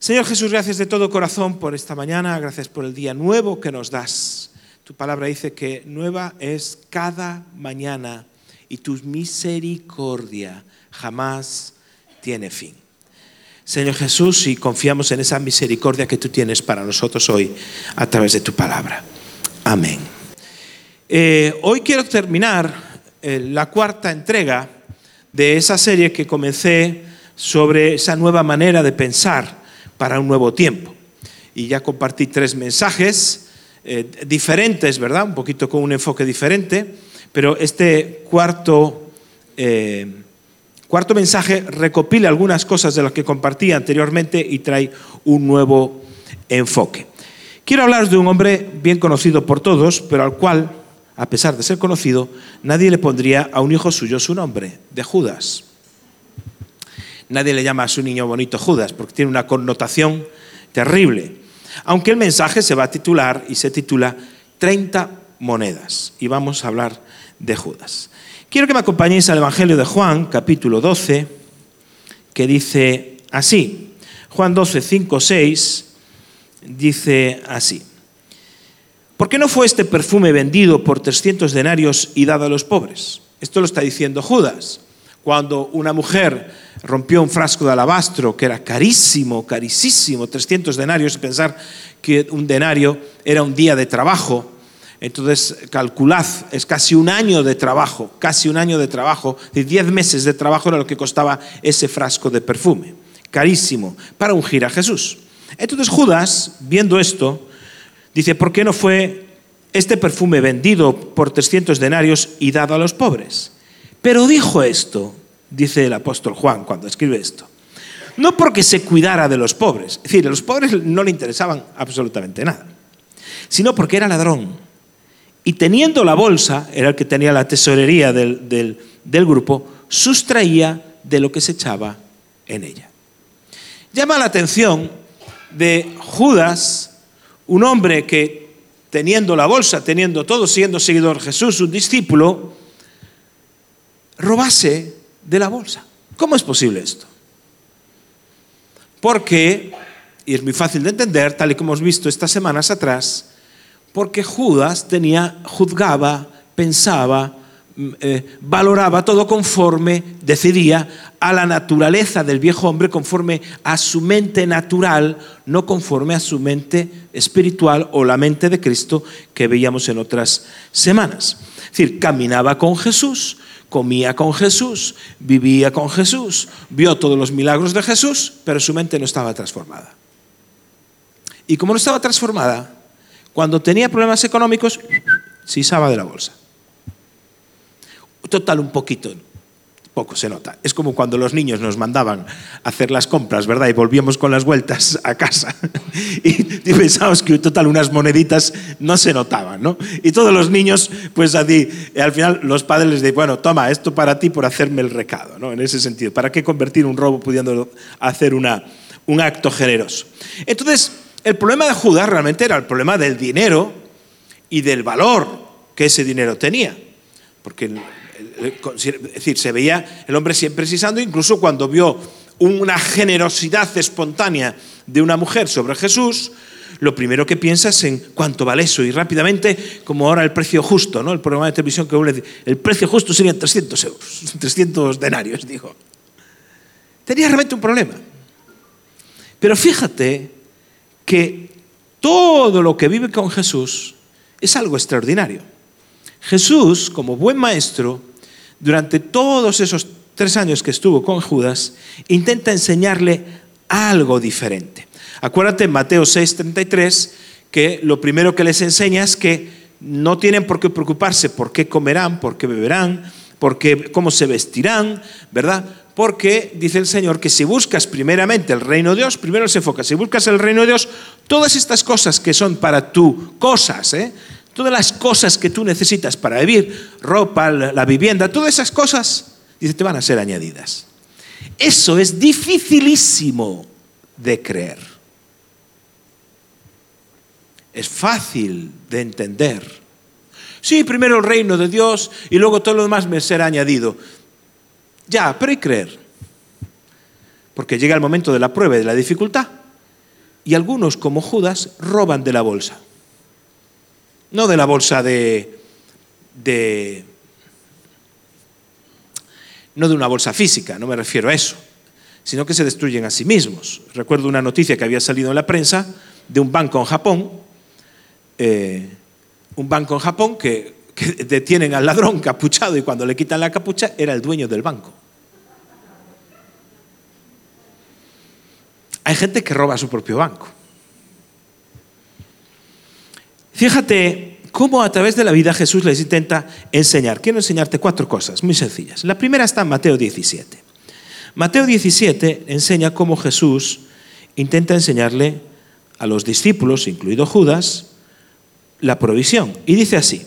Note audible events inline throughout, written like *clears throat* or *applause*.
Señor Jesús, gracias de todo corazón por esta mañana, gracias por el día nuevo que nos das. Tu palabra dice que nueva es cada mañana y tu misericordia jamás tiene fin. Señor Jesús, y confiamos en esa misericordia que tú tienes para nosotros hoy a través de tu palabra. Amén. Eh, hoy quiero terminar eh, la cuarta entrega de esa serie que comencé sobre esa nueva manera de pensar para un nuevo tiempo. Y ya compartí tres mensajes eh, diferentes, ¿verdad? Un poquito con un enfoque diferente, pero este cuarto, eh, cuarto mensaje recopila algunas cosas de las que compartí anteriormente y trae un nuevo enfoque. Quiero hablaros de un hombre bien conocido por todos, pero al cual, a pesar de ser conocido, nadie le pondría a un hijo suyo su nombre, de Judas. Nadie le llama a su niño bonito Judas, porque tiene una connotación terrible. Aunque el mensaje se va a titular y se titula 30 monedas. Y vamos a hablar de Judas. Quiero que me acompañéis al Evangelio de Juan, capítulo 12, que dice así. Juan 12, 5, 6, dice así. ¿Por qué no fue este perfume vendido por 300 denarios y dado a los pobres? Esto lo está diciendo Judas. Cuando una mujer rompió un frasco de alabastro que era carísimo, carísimo, 300 denarios, y pensar que un denario era un día de trabajo, entonces calculad, es casi un año de trabajo, casi un año de trabajo, de 10 meses de trabajo era lo que costaba ese frasco de perfume, carísimo, para ungir a Jesús. Entonces Judas, viendo esto, dice, ¿por qué no fue este perfume vendido por 300 denarios y dado a los pobres? Pero dijo esto, dice el apóstol Juan cuando escribe esto, no porque se cuidara de los pobres, es decir, a los pobres no le interesaban absolutamente nada, sino porque era ladrón. Y teniendo la bolsa, era el que tenía la tesorería del, del grupo, sustraía de lo que se echaba en ella. Llama la atención de Judas, un hombre que teniendo la bolsa, teniendo todo, siendo seguidor de Jesús, un discípulo, robase de la bolsa. ¿Cómo es posible esto? Porque, y es muy fácil de entender, tal y como hemos visto estas semanas atrás, porque Judas tenía, juzgaba, pensaba, mm, eh, valoraba todo conforme, decidía a la naturaleza del viejo hombre, conforme a su mente natural, no conforme a su mente espiritual o la mente de Cristo que veíamos en otras semanas. Es decir, caminaba con Jesús, comía con Jesús, vivía con Jesús, vio todos los milagros de Jesús, pero su mente no estaba transformada. Y como no estaba transformada, cuando tenía problemas económicos, se isaba de la bolsa. Total, un poquito, poco se nota. Es como cuando los niños nos mandaban a hacer las compras, ¿verdad? Y volvíamos con las vueltas a casa. *laughs* Y, pensábamos que total unas moneditas no se notaban, ¿no? Y todos los niños, pues así, al final los padres les dicen, bueno, toma, esto para ti por hacerme el recado, ¿no? En ese sentido, ¿para qué convertir un robo pudiendo hacer una, un acto generoso? Entonces, el problema de Judas realmente era el problema del dinero y del valor que ese dinero tenía. Porque es decir, se veía el hombre siempre precisando, incluso cuando vio una generosidad espontánea de una mujer sobre Jesús, lo primero que piensa es en cuánto vale eso. Y rápidamente, como ahora el precio justo, ¿no? el programa de televisión que le el precio justo serían 300 euros, *laughs* 300 denarios, dijo. Tenía realmente un problema. Pero fíjate que todo lo que vive con Jesús es algo extraordinario. Jesús, como buen maestro, durante todos esos tres años que estuvo con Judas, intenta enseñarle algo diferente. Acuérdate en Mateo 6:33 que lo primero que les enseña es que no tienen por qué preocuparse por qué comerán, por qué beberán, por qué, cómo se vestirán, ¿verdad? Porque dice el Señor que si buscas primeramente el reino de Dios, primero se enfoca, si buscas el reino de Dios, todas estas cosas que son para tú cosas, ¿eh? Todas las cosas que tú necesitas para vivir, ropa, la vivienda, todas esas cosas, dice, te van a ser añadidas. Eso es dificilísimo de creer. Es fácil de entender. Sí, primero el reino de Dios y luego todo lo demás me será añadido. Ya, pero hay creer. Porque llega el momento de la prueba y de la dificultad y algunos, como Judas, roban de la bolsa. No de la bolsa de, de no de una bolsa física, no me refiero a eso, sino que se destruyen a sí mismos. Recuerdo una noticia que había salido en la prensa de un banco en Japón, eh, un banco en Japón que, que detienen al ladrón capuchado y cuando le quitan la capucha era el dueño del banco. Hay gente que roba su propio banco. Fíjate cómo a través de la vida Jesús les intenta enseñar. Quiero enseñarte cuatro cosas muy sencillas. La primera está en Mateo 17. Mateo 17 enseña cómo Jesús intenta enseñarle a los discípulos, incluido Judas, la provisión. Y dice así,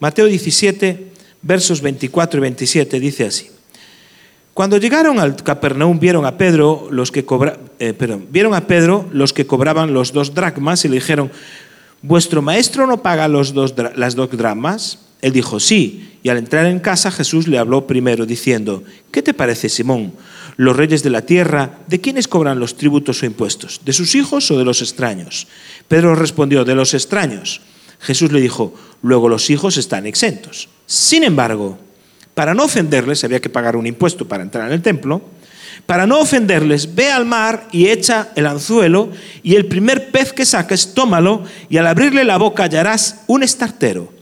Mateo 17, versos 24 y 27, dice así. Cuando llegaron al Capernaum vieron a Pedro los que eh, vieron a Pedro los que cobraban los dos dracmas y le dijeron, ¿vuestro maestro no paga los dos, las dos dracmas? Él dijo, sí. Y al entrar en casa Jesús le habló primero diciendo, ¿qué te parece, Simón? Los reyes de la tierra, ¿de quiénes cobran los tributos o impuestos? ¿De sus hijos o de los extraños? Pedro respondió, de los extraños. Jesús le dijo, luego los hijos están exentos. Sin embargo, para no ofenderles, había que pagar un impuesto para entrar en el templo, para no ofenderles, ve al mar y echa el anzuelo, y el primer pez que saques, tómalo, y al abrirle la boca hallarás un estartero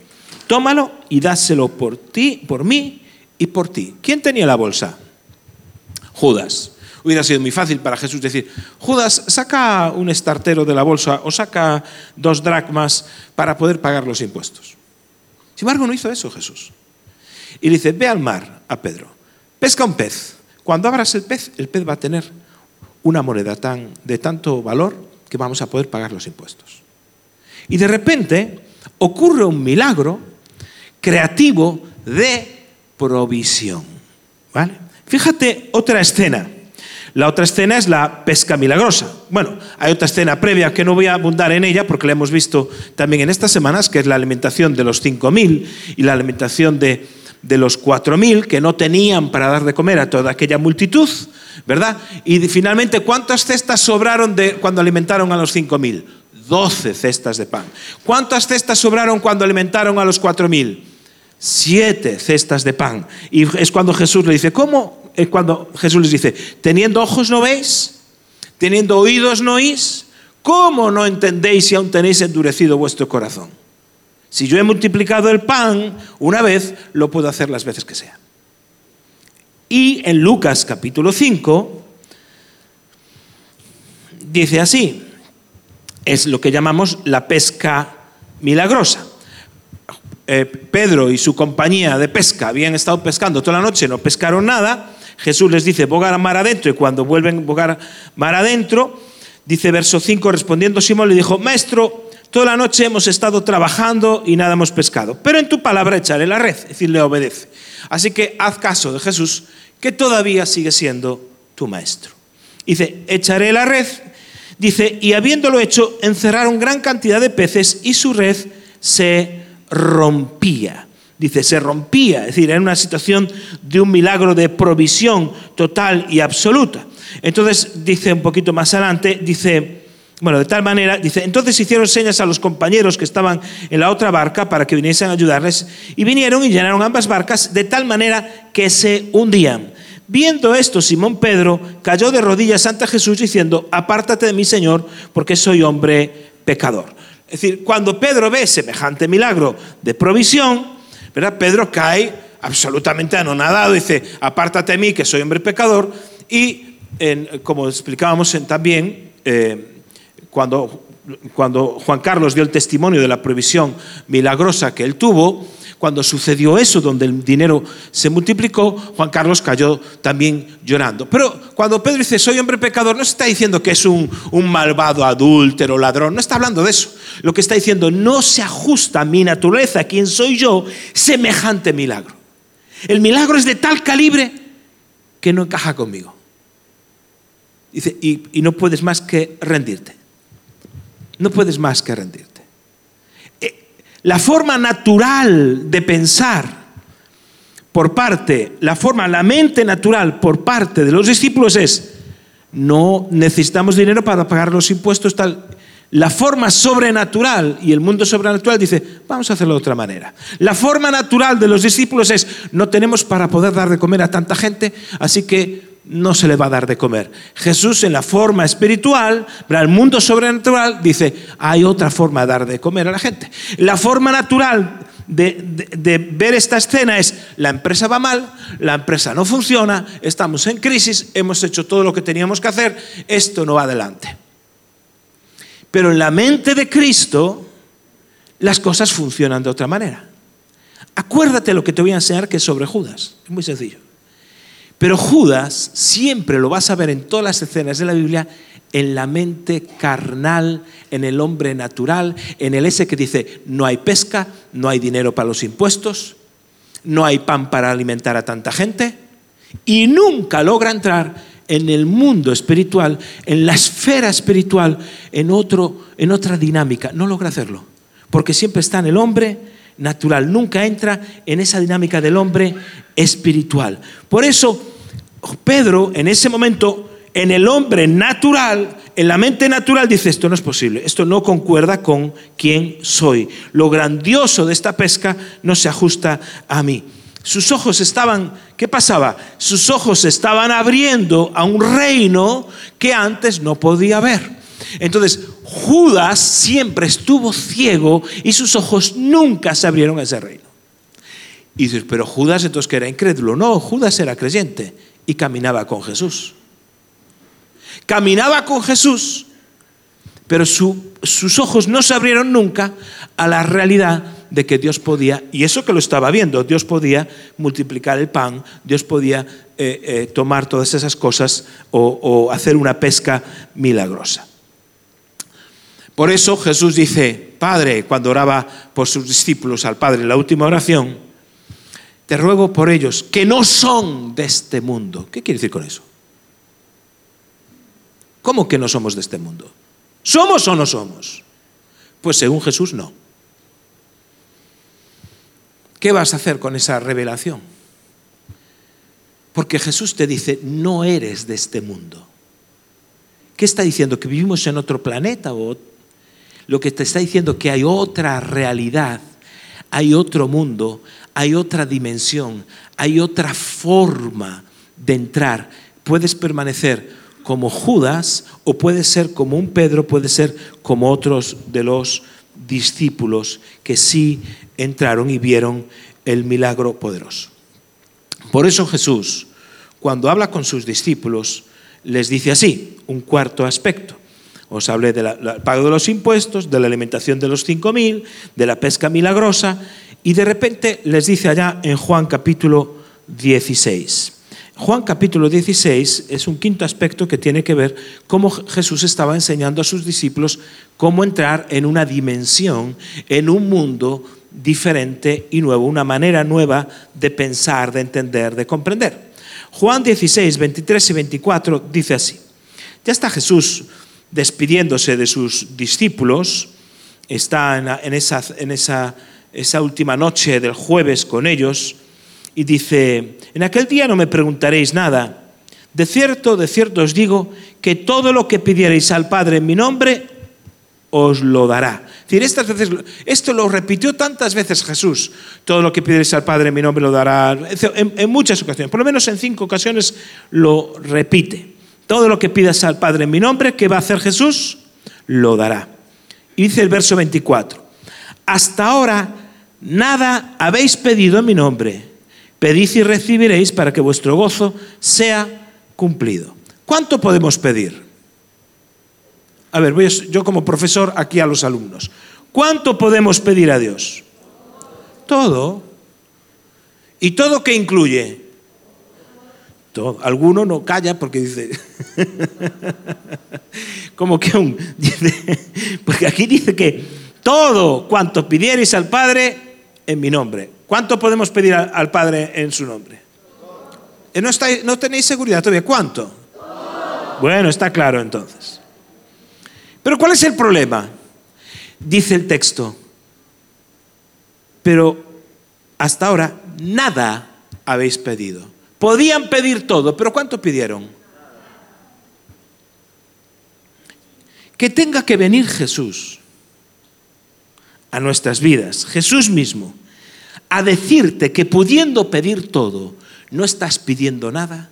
tómalo y dáselo por ti, por mí y por ti. ¿Quién tenía la bolsa? Judas. Hubiera sido muy fácil para Jesús decir, Judas, saca un estartero de la bolsa o saca dos dracmas para poder pagar los impuestos. Sin embargo, no hizo eso Jesús. Y le dice, ve al mar a Pedro, pesca un pez. Cuando abras el pez, el pez va a tener una moneda tan, de tanto valor que vamos a poder pagar los impuestos. Y de repente ocurre un milagro creativo de provisión. ¿Vale? Fíjate otra escena. La otra escena es la pesca milagrosa. Bueno, hay otra escena previa que no voy a abundar en ella porque la hemos visto también en estas semanas, que es la alimentación de los 5.000 y la alimentación de, de los 4.000 que no tenían para dar de comer a toda aquella multitud, ¿verdad? Y finalmente, ¿cuántas cestas sobraron de cuando alimentaron a los 5.000? 12 cestas de pan. ¿Cuántas cestas sobraron cuando alimentaron a los 4.000? siete cestas de pan. Y es cuando Jesús le dice, ¿cómo? Es cuando Jesús les dice, teniendo ojos no veis, teniendo oídos no oís, ¿cómo no entendéis si aún tenéis endurecido vuestro corazón? Si yo he multiplicado el pan una vez, lo puedo hacer las veces que sea. Y en Lucas capítulo 5 dice así, es lo que llamamos la pesca milagrosa. Eh, Pedro y su compañía de pesca habían estado pescando toda la noche, no pescaron nada. Jesús les dice, bogar mar adentro, y cuando vuelven a bogar mar adentro, dice verso 5, respondiendo Simón le dijo, Maestro, toda la noche hemos estado trabajando y nada hemos pescado, pero en tu palabra echaré la red, es decir, le obedece. Así que haz caso de Jesús, que todavía sigue siendo tu maestro. Dice, echaré la red, dice, y habiéndolo hecho, encerraron gran cantidad de peces y su red se rompía. Dice, se rompía, es decir, era una situación de un milagro de provisión total y absoluta. Entonces, dice un poquito más adelante, dice, bueno, de tal manera, dice, entonces hicieron señas a los compañeros que estaban en la otra barca para que viniesen a ayudarles, y vinieron y llenaron ambas barcas de tal manera que se hundían. Viendo esto, Simón Pedro cayó de rodillas ante Jesús diciendo, apártate de mí, Señor, porque soy hombre pecador. Es decir, cuando Pedro ve semejante milagro de provisión, ¿verdad? Pedro cae absolutamente anonadado, dice, apártate de mí, que soy hombre pecador, y como explicábamos también, eh, cuando, Juan Carlos dio el testimonio de la provisión milagrosa que él tuvo, cuando sucedió eso, donde el dinero se multiplicó, Juan Carlos cayó también llorando. Pero cuando Pedro dice, soy hombre pecador, no está diciendo que es un, malvado adúltero, ladrón, no está hablando de eso. Lo que está diciendo, no se ajusta a mi naturaleza, quién soy yo, semejante milagro. El milagro es de tal calibre que no encaja conmigo. Dice, y no puedes más que rendirte. No puedes más que rendirte. La forma natural de pensar por parte, la forma, la mente natural por parte de los discípulos es, No necesitamos dinero para pagar los impuestos. La forma sobrenatural y el mundo sobrenatural dice, vamos a hacerlo de otra manera. La forma natural de los discípulos es, no tenemos para poder dar de comer a tanta gente, así que no se le va a dar de comer. Jesús en la forma espiritual, el mundo sobrenatural, dice, hay otra forma de dar de comer a la gente. La forma natural de, de, ver esta escena es, la empresa va mal, la empresa no funciona, estamos en crisis, hemos hecho todo lo que teníamos que hacer, esto no va adelante. Pero en la mente de Cristo las cosas funcionan de otra manera. Acuérdate lo que te voy a enseñar que es sobre Judas. Es muy sencillo. Pero Judas siempre lo vas a ver en todas las escenas de la Biblia en la mente carnal, en el hombre natural, en el ese que dice, no hay pesca, no hay dinero para los impuestos, no hay pan para alimentar a tanta gente, y nunca logra entrar en el mundo espiritual, en la esfera espiritual, en, otro, en otra dinámica. No logra hacerlo, porque siempre está en el hombre natural, nunca entra en esa dinámica del hombre espiritual. Por eso, Pedro, en ese momento, en el hombre natural, en la mente natural, dice, esto no es posible, esto no concuerda con quién soy. Lo grandioso de esta pesca no se ajusta a mí. Sus ojos estaban, ¿qué pasaba? Sus ojos estaban abriendo a un reino que antes no podía ver. Entonces, Judas siempre estuvo ciego y sus ojos nunca se abrieron a ese reino. Y dices, pero Judas entonces que era incrédulo. No, Judas era creyente y caminaba con Jesús. Caminaba con Jesús, pero sus ojos no se abrieron nunca a la realidad de que Dios podía, y eso que lo estaba viendo, Dios podía multiplicar el pan, Dios podía eh, eh, tomar todas esas cosas o, o hacer una pesca milagrosa. Por eso Jesús dice, Padre, cuando oraba por sus discípulos al Padre en la última oración, te ruego por ellos que no son de este mundo. ¿Qué quiere decir con eso? ¿Cómo que no somos de este mundo? ¿Somos o no somos? Pues según Jesús no. ¿Qué vas a hacer con esa revelación? Porque Jesús te dice, no eres de este mundo. ¿Qué está diciendo? ¿Que vivimos en otro planeta? O lo que te está diciendo que hay otra realidad, hay otro mundo, hay otra dimensión, hay otra forma de entrar. Puedes permanecer como Judas o puedes ser como un Pedro, puede ser como otros de los discípulos que sí entraron y vieron el milagro poderoso. Por eso Jesús, cuando habla con sus discípulos, les dice así, un cuarto aspecto. Os hablé del pago de los impuestos, de la alimentación de los cinco mil, de la pesca milagrosa, y de repente les dice allá en Juan capítulo 16. Juan capítulo 16 es un quinto aspecto que tiene que ver cómo Jesús estaba enseñando a sus discípulos cómo entrar en una dimensión, en un mundo diferente y nuevo, una manera nueva de pensar, de entender, de comprender. Juan 16, 23 y 24 dice así. Ya está Jesús despidiéndose de sus discípulos, está en, esa, en esa, esa última noche del jueves con ellos, y dice, en aquel día no me preguntaréis nada. De cierto, de cierto os digo que todo lo que pidierais al Padre en mi nombre, os lo dará. estas veces, esto lo repitió tantas veces Jesús. Todo lo que pidierais al Padre en mi nombre lo dará. En, en, muchas ocasiones, por lo menos en cinco ocasiones lo repite. Todo lo que pidas al Padre en mi nombre, ¿qué va a hacer Jesús? Lo dará. Y dice el verso 24, hasta ahora nada habéis pedido en mi nombre. Pedid y recibiréis para que vuestro gozo sea cumplido. ¿Cuánto podemos pedir? A ver, voy yo como profesor aquí a los alumnos. ¿Cuánto podemos pedir a Dios? Todo. ¿Y todo qué incluye? Alguno no calla porque dice, *laughs* como que un, *laughs* porque aquí dice que todo cuanto pidierais al Padre en mi nombre. ¿Cuánto podemos pedir al Padre en su nombre? Eh, ¿No, ¿No tenéis seguridad todavía? ¿Cuánto? Bueno, está claro entonces. Pero ¿cuál es el problema? Dice el texto, pero hasta ahora nada habéis pedido. Podían pedir todo, pero ¿cuánto pidieron? que tenga que venir Jesús a nuestras vidas, Jesús mismo, a decirte que pudiendo pedir todo, no estás pidiendo nada,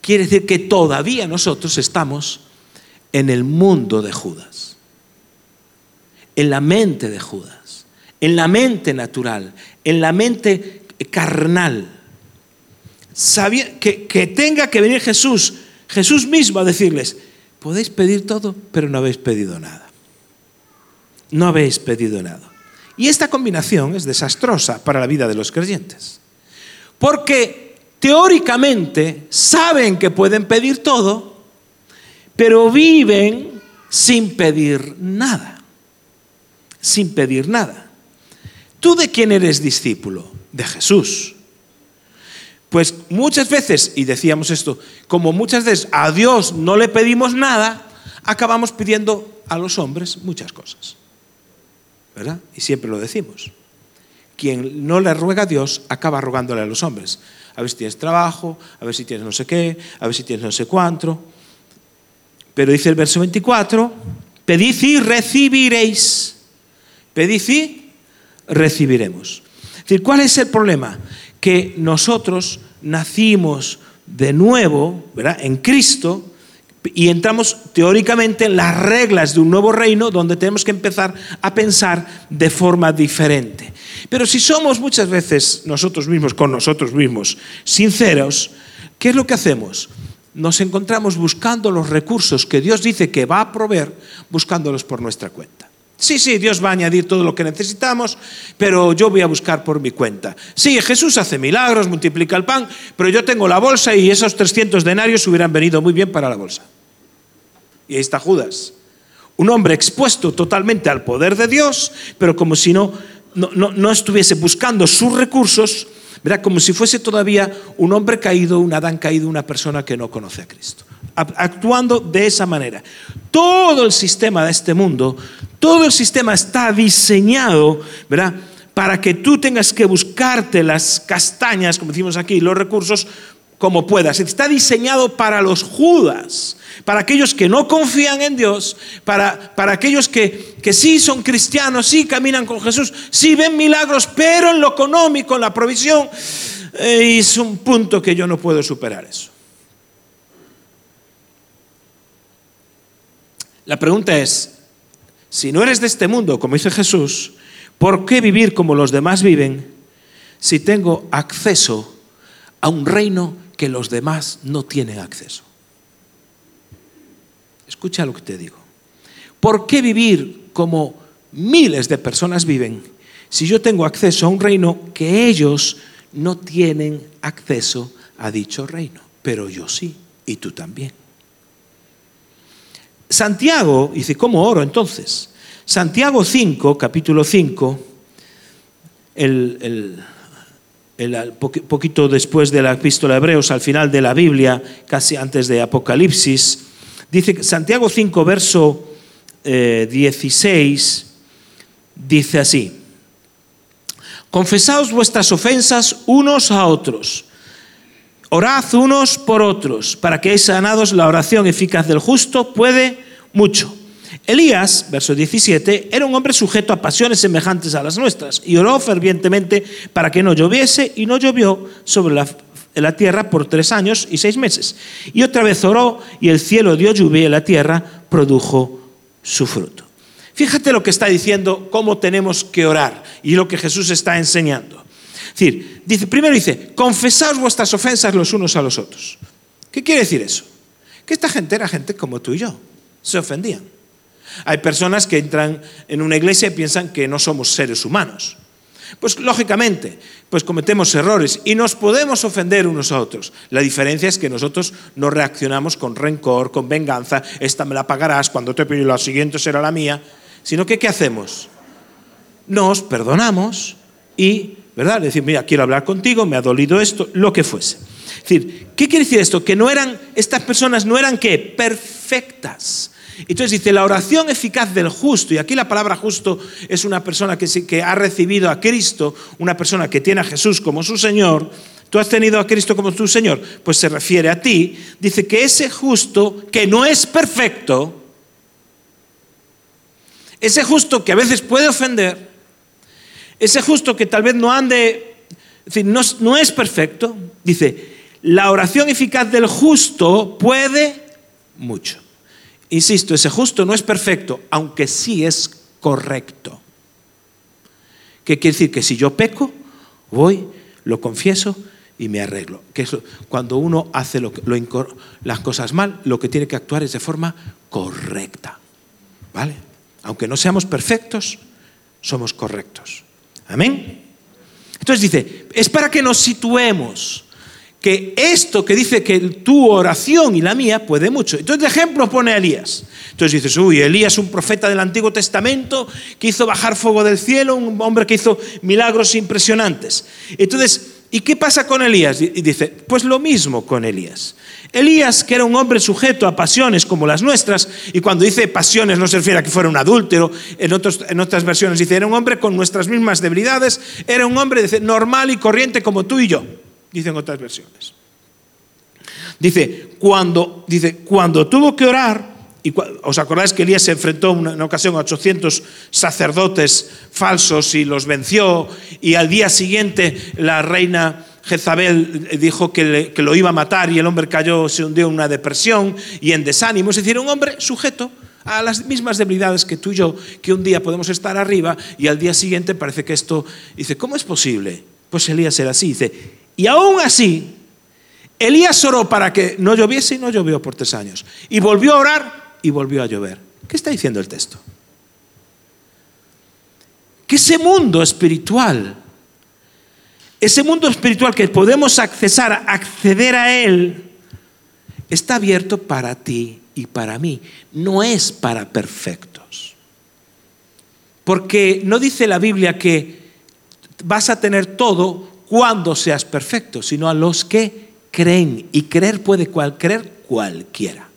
quiere decir que todavía nosotros estamos en el mundo de Judas, en la mente de Judas, en la mente natural, en la mente carnal. Que tenga que venir Jesús, Jesús mismo a decirles, podéis pedir todo, pero no habéis pedido nada. No habéis pedido nada. Y esta combinación es desastrosa para la vida de los creyentes. Porque teóricamente saben que pueden pedir todo, pero viven sin pedir nada. Sin pedir nada. ¿Tú de quién eres discípulo? De Jesús. Pues muchas veces, y decíamos esto, como muchas veces a Dios no le pedimos nada, acabamos pidiendo a los hombres muchas cosas. Y siempre lo decimos. Quien no le ruega a Dios acaba rogándole a los hombres. A ver si tienes trabajo, a ver si tienes no sé qué, a ver si tienes no sé cuánto. Pero dice el verso 24, pedid y recibiréis. Pedid y recibiremos. Es ¿cuál es el problema? Que nosotros nacimos de nuevo, ¿verdad? En Cristo, y entramos teóricamente en las reglas de un nuevo reino donde tenemos que empezar a pensar de forma diferente. Pero si somos muchas veces nosotros mismos, con nosotros mismos, sinceros, ¿qué es lo que hacemos? Nos encontramos buscando los recursos que Dios dice que va a proveer, buscándolos por nuestra cuenta. Sí, sí, Dios va a añadir todo lo que necesitamos, pero yo voy a buscar por mi cuenta. Sí, Jesús hace milagros, multiplica el pan, pero yo tengo la bolsa y esos 300 denarios hubieran venido muy bien para la bolsa. Y ahí está Judas. Un hombre expuesto totalmente al poder de Dios, pero como si no, no, estuviese buscando sus recursos, verá, como si fuese todavía un hombre caído, un Adán caído, una persona que no conoce a Cristo. Actuando de esa manera. Todo el sistema de este mundo, todo el sistema está diseñado, ¿verdad? Para que tú tengas que buscarte las castañas, como decimos aquí, los recursos, como puedas. Está diseñado para los judas, para aquellos que no confían en Dios, para, para aquellos que, que, sí son cristianos, sí caminan con Jesús, sí ven milagros, pero en lo económico, en la provisión, eh, es un punto que yo no puedo superar eso. La pregunta es, si no eres de este mundo, como dice Jesús, ¿por qué vivir como los demás viven si tengo acceso a un reino que los demás no tienen acceso. Escucha lo que te digo. ¿Por qué vivir como miles de personas viven si yo tengo acceso a un reino que ellos no tienen acceso a dicho reino? Pero yo sí, y tú también. Santiago dice, ¿cómo oro entonces? Santiago 5, capítulo 5, el, el el, poquito después de la epístola de Hebreos, al final de la Biblia, casi antes de Apocalipsis, dice Santiago 5, verso 16, eh, dice así, confesaos vuestras ofensas unos a otros, orad unos por otros, para que sanados la oración eficaz del justo puede mucho. Elías, verso 17, era un hombre sujeto a pasiones semejantes a las nuestras y oró fervientemente para que no lloviese y no llovió sobre la, tierra por tres años y seis meses. Y otra vez oró y el cielo dio lluvia y la tierra produjo su fruto. Fíjate lo que está diciendo, cómo tenemos que orar y lo que Jesús está enseñando. Es dice, primero dice, confesaos vuestras ofensas los unos a los otros. ¿Qué quiere decir eso? Que esta gente era gente como tú y yo, se ofendían. Hay personas que entran en una iglesia y piensan que no somos seres humanos. Pues lógicamente, pues cometemos errores y nos podemos ofender unos a otros. La diferencia es que nosotros no reaccionamos con rencor, con venganza, esta me la pagarás, cuando te pido la siguiente será la mía, sino que ¿qué hacemos? Nos perdonamos y, ¿verdad? Decir, mira, quiero hablar contigo, me ha dolido esto, lo que fuese. Es decir, ¿qué quiere decir esto? Que no eran, estas personas no eran qué? Perfectas entonces dice, la oración eficaz del justo, y aquí la palabra justo es una persona que, que ha recibido a Cristo, una persona que tiene a Jesús como su Señor, tú has tenido a Cristo como tu Señor, pues se refiere a ti, dice que ese justo que no es perfecto, ese justo que a veces puede ofender, ese justo que tal vez no ande, es decir, no, no es perfecto, dice, la oración eficaz del justo puede mucho. Insisto, ese justo no es perfecto, aunque sí es correcto. ¿Qué quiere decir? Que si yo peco, voy, lo confieso y me arreglo. Que cuando uno hace las cosas mal, lo que tiene que actuar es de forma correcta. ¿Vale? Aunque no seamos perfectos, somos correctos. Amén. Entonces dice, es para que nos situemos que esto que dice que tu oración y la mía puede mucho. Entonces, de ejemplo pone Elías. Entonces dices, uy, Elías, un profeta del Antiguo Testamento que hizo bajar fuego del cielo, un hombre que hizo milagros impresionantes. Entonces, ¿y qué pasa con Elías? Y dice, pues lo mismo con Elías. Elías, que era un hombre sujeto a pasiones como las nuestras, y cuando dice pasiones no se refiere a que fuera un adúltero, en, en otras versiones dice, era un hombre con nuestras mismas debilidades, era un hombre normal y corriente como tú y yo dicen otras versiones. Dice, cuando, dice, cuando tuvo que orar, y os acordáis que Elías se enfrentó en una ocasión a 800 sacerdotes falsos y los venció, y al día siguiente la reina Jezabel dijo que, que, lo iba a matar y el hombre cayó, se hundió en una depresión y en desánimo. Es decir, un hombre sujeto a las mismas debilidades que tú y yo, que un día podemos estar arriba y al día siguiente parece que esto, dice, ¿cómo es posible? Pues Elías era así, dice, y aún así, Elías oró para que no lloviese y no llovió por tres años. Y volvió a orar y volvió a llover. ¿Qué está diciendo el texto? Que ese mundo espiritual, ese mundo espiritual que podemos accesar, acceder a él, está abierto para ti y para mí. No es para perfectos. Porque no dice la Biblia que vas a tener todo cuando seas perfecto, sino a los que creen. Y creer puede creer cualquiera.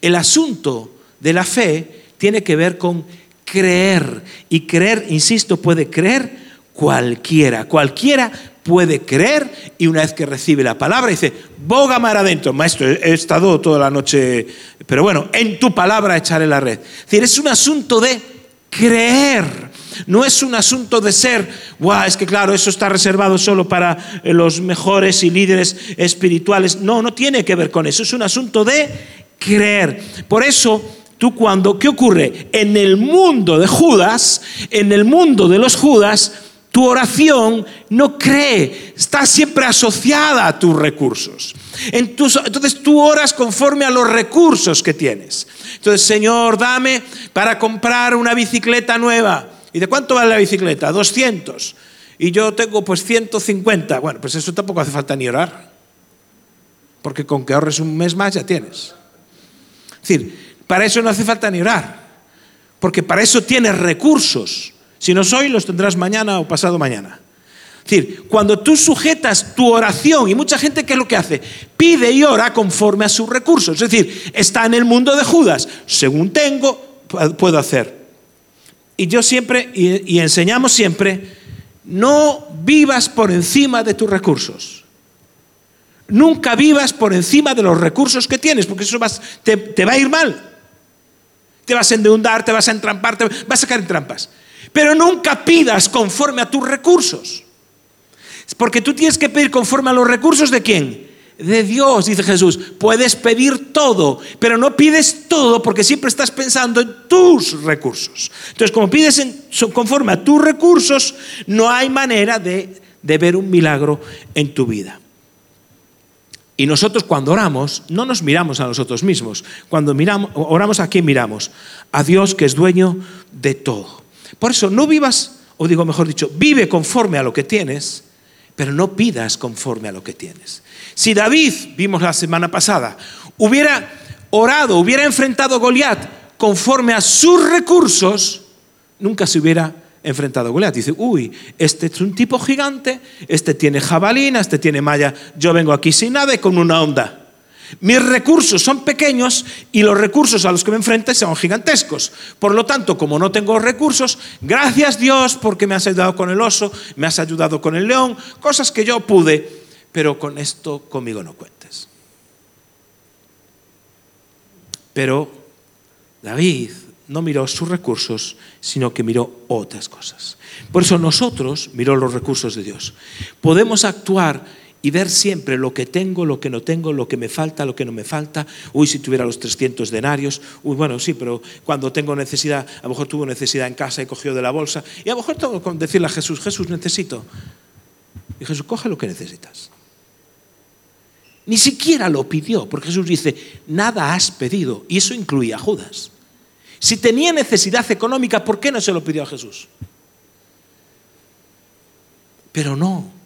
El asunto de la fe tiene que ver con creer. Y creer, insisto, puede creer cualquiera. Cualquiera puede creer y una vez que recibe la palabra dice, boga mar adentro, maestro, he estado toda la noche, pero bueno, en tu palabra echaré la red. Es decir, es un asunto de creer. No es un asunto de ser, guau, es que claro, eso está reservado solo para eh, los mejores y líderes espirituales. No, no tiene que ver con eso. Es un asunto de creer. Por eso, tú cuando, ¿qué ocurre? En el mundo de Judas, en el mundo de los Judas, tu oración no cree, está siempre asociada a tus recursos. entonces tú oras conforme a los recursos que tienes. Entonces, Señor, dame para comprar una bicicleta nueva. ¿Y de cuánto vale la bicicleta? 200. Y yo tengo pues 150. Bueno, pues eso tampoco hace falta ni orar. Porque con que ahorres un mes más ya tienes. Es decir, para eso no hace falta ni orar. Porque para eso tienes recursos. Si no soy, los tendrás mañana o pasado mañana. Es decir, cuando tú sujetas tu oración, y mucha gente, ¿qué es lo que hace? Pide y ora conforme a sus recursos. Es decir, está en el mundo de Judas. Según tengo, puedo hacer. Y yo siempre, y, enseñamos siempre, no vivas por encima de tus recursos. Nunca vivas por encima de los recursos que tienes, porque eso te, te, va a ir mal. Te vas a endeudar, te vas a entrampar, te vas a caer en trampas. Pero nunca pidas conforme a tus recursos. Porque tú tienes que pedir conforme a los recursos de quién? De Dios, dice Jesús. Puedes pedir todo, pero no pides todo porque siempre estás pensando en tus recursos. Entonces, como pides conforme a tus recursos, no hay manera de, de ver un milagro en tu vida. Y nosotros cuando oramos, no nos miramos a nosotros mismos. Cuando miramos, oramos a quién miramos? A Dios que es dueño de todo. Por eso no vivas, o digo mejor dicho, vive conforme a lo que tienes, pero no pidas conforme a lo que tienes. Si David, vimos la semana pasada, hubiera orado, hubiera enfrentado a Goliat conforme a sus recursos, nunca se hubiera enfrentado a Goliat. Dice, uy, este es un tipo gigante, este tiene jabalina, este tiene malla, yo vengo aquí sin nada y con una onda. Mis recursos son pequeños y los recursos a los que me enfrento son gigantescos. Por lo tanto, como no tengo recursos, gracias Dios porque me has ayudado con el oso, me has ayudado con el león, cosas que yo pude, pero con esto conmigo no cuentes. Pero David no miró sus recursos, sino que miró otras cosas. Por eso nosotros miró los recursos de Dios. Podemos actuar y ver siempre lo que tengo, lo que no tengo, lo que me falta, lo que no me falta. Uy, si tuviera los 300 denarios. Uy, bueno, sí, pero cuando tengo necesidad, a lo mejor tuvo necesidad en casa y cogió de la bolsa. Y a lo mejor tengo que decirle a Jesús, Jesús, necesito. Y Jesús, coge lo que necesitas. Ni siquiera lo pidió, porque Jesús dice, nada has pedido. Y eso incluía a Judas. Si tenía necesidad económica, ¿por qué no se lo pidió a Jesús? Pero no,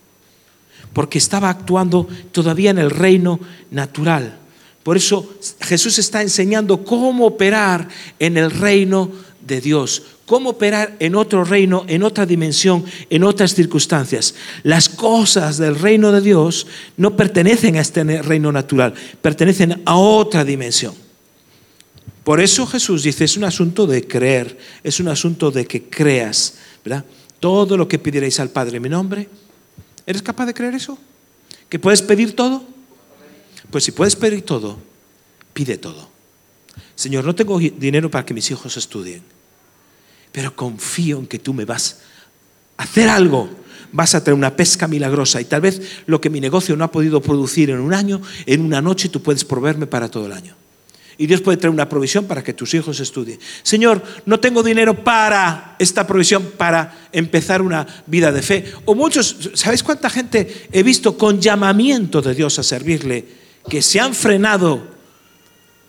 porque estaba actuando todavía en el reino natural. Por eso Jesús está enseñando cómo operar en el reino de Dios, cómo operar en otro reino, en otra dimensión, en otras circunstancias. Las cosas del reino de Dios no pertenecen a este reino natural, pertenecen a otra dimensión. Por eso Jesús dice, es un asunto de creer, es un asunto de que creas, ¿verdad? Todo lo que pidierais al Padre en mi nombre, ¿eres capaz de creer eso? ¿Que puedes pedir todo? Pues si puedes pedir todo, pide todo. Señor, no tengo dinero para que mis hijos estudien, pero confío en que tú me vas a hacer algo. Vas a tener una pesca milagrosa y tal vez lo que mi negocio no ha podido producir en un año, en una noche tú puedes proveerme para todo el año. Y Dios puede traer una provisión para que tus hijos estudien. Señor, no tengo dinero para esta provisión, para empezar una vida de fe. O muchos, ¿sabéis cuánta gente he visto con llamamiento de Dios a servirle que se han frenado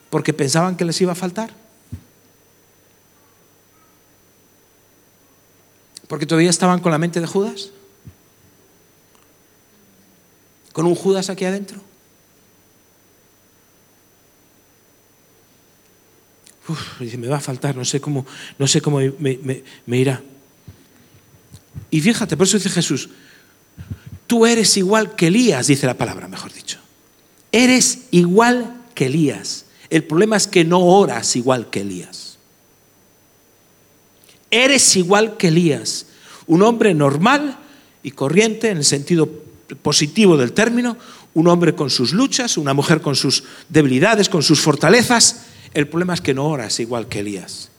porque pensaban que les iba a faltar? Porque todavía estaban con la mente de Judas. Con un Judas aquí adentro. Dice, me va a faltar, no sé cómo, no sé cómo me, irá. Y fíjate, por eso dice Jesús, tú eres igual que Elías, dice la palabra, mejor dicho. Eres igual que Elías. El problema es que no oras igual que Elías. Eres igual que Elías, un hombre normal y corriente en el sentido positivo del término, un hombre con sus luchas, una mujer con sus debilidades, con sus fortalezas, el problema es que no oras igual que Elías.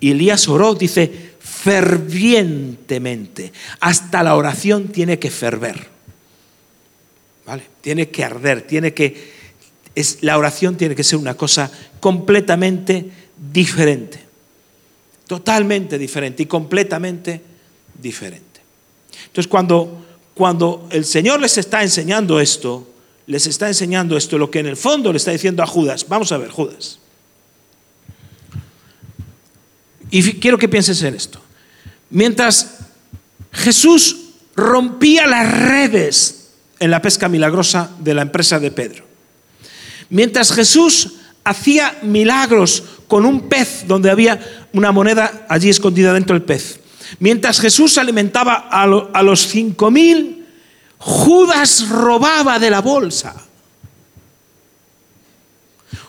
Y Elías oró, dice, fervientemente. Hasta la oración tiene que ferver. ¿Vale? Tiene que arder, tiene que es, la oración tiene que ser una cosa completamente diferente. Totalmente diferente y completamente diferente. Entonces, cuando, cuando el Señor les está enseñando esto, les está enseñando esto, lo que en el fondo le está diciendo a Judas, vamos a ver, Judas, Y quiero que pienses en esto. Mientras Jesús rompía las redes en la pesca milagrosa de la empresa de Pedro, mientras Jesús hacía milagros con un pez donde había una moneda allí escondida dentro del pez, mientras Jesús alimentaba a, los cinco mil, Judas robaba de la bolsa.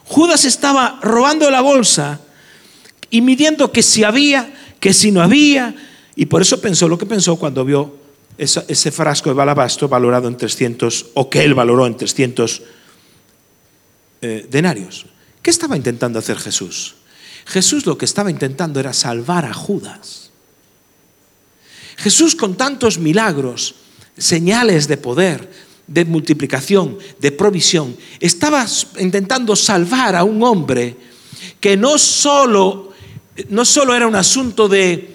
Judas estaba robando de la bolsa y midiendo que si había, que si no había. Y por eso pensó lo que pensó cuando vio ese frasco de balabastro valorado en 300, o que él valoró en 300 eh, denarios. ¿Qué estaba intentando hacer Jesús? Jesús lo que estaba intentando era salvar a Judas. Jesús con tantos milagros, señales de poder, de multiplicación, de provisión, estaba intentando salvar a un hombre que no solo no solo era un asunto de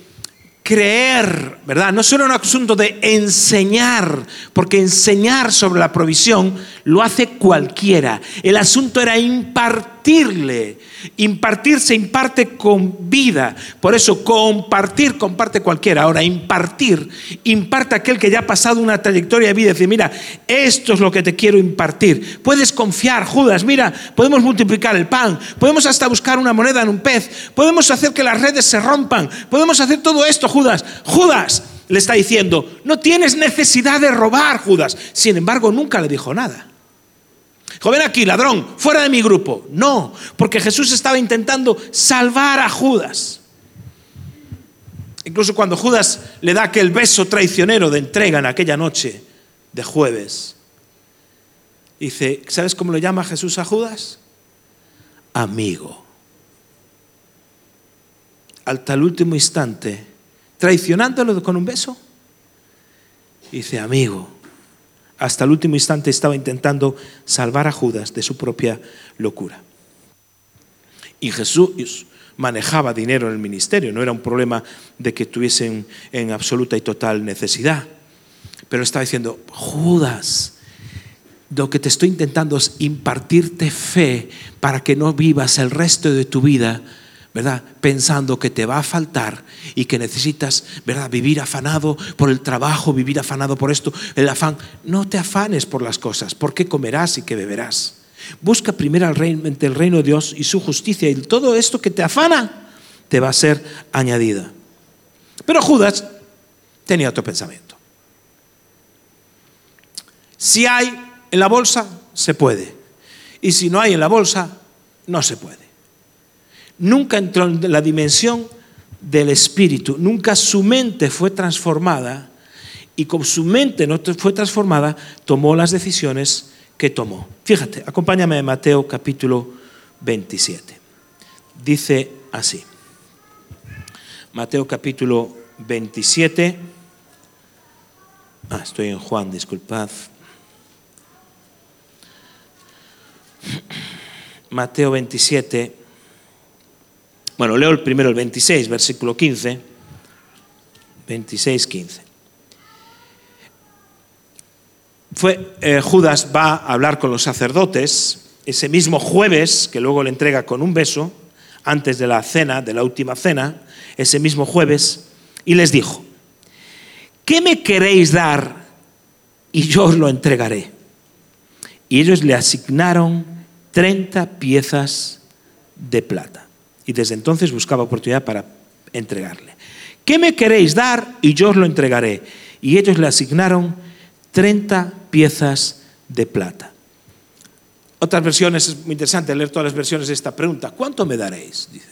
creer, ¿verdad? No solo era un asunto de enseñar, porque enseñar sobre la provisión lo hace cualquiera. El asunto era impartirle. Impartir se imparte con vida. Por eso compartir, comparte cualquiera. Ahora, impartir, imparte aquel que ya ha pasado una trayectoria de vida. Decir, mira, esto es lo que te quiero impartir. Puedes confiar, Judas, mira, podemos multiplicar el pan. Podemos hasta buscar una moneda en un pez. Podemos hacer que las redes se rompan. Podemos hacer todo esto, Judas. Judas le está diciendo, no tienes necesidad de robar, Judas. Sin embargo, nunca le dijo nada. Dijo, ven aquí, ladrón, fuera de mi grupo. No, porque Jesús estaba intentando salvar a Judas. Incluso cuando Judas le da aquel beso traicionero de entrega en aquella noche de jueves, dice, ¿sabes cómo le llama Jesús a Judas? Amigo. Hasta el último instante, traicionándolo con un beso, dice, amigo. Hasta el último instante estaba intentando salvar a Judas de su propia locura. Y Jesús manejaba dinero en el ministerio, no era un problema de que tuviesen en absoluta y total necesidad. Pero estaba diciendo, Judas, lo que te estoy intentando es impartirte fe para que no vivas el resto de tu vida, ¿verdad? Pensando que te va a faltar y que necesitas, ¿verdad? Vivir afanado por el trabajo, vivir afanado por esto, el afán. No te afanes por las cosas, por qué comerás y qué beberás. Busca primero el reino de Dios y su justicia y todo esto que te afana te va a ser añadida. Pero Judas tenía otro pensamiento. Si hay en la bolsa, se puede. Y si no hay en la bolsa, no se puede. Nunca entró en la dimensión del espíritu, nunca su mente fue transformada y con su mente no fue transformada, tomó las decisiones que tomó. Fíjate, acompáñame a Mateo capítulo 27. Dice así. Mateo capítulo 27. Ah, estoy en Juan, disculpad. Mateo 27. Bueno, leo el primero el 26, versículo 15. 26, 15. Fue, eh, Judas va a hablar con los sacerdotes ese mismo jueves, que luego le entrega con un beso, antes de la cena, de la última cena, ese mismo jueves, y les dijo, ¿qué me queréis dar y yo os lo entregaré? Y ellos le asignaron 30 piezas de plata. Y desde entonces buscaba oportunidad para entregarle. ¿Qué me queréis dar y yo os lo entregaré? Y ellos le asignaron 30 piezas de plata. Otras versiones, es muy interesante leer todas las versiones de esta pregunta. ¿Cuánto me daréis? Dice.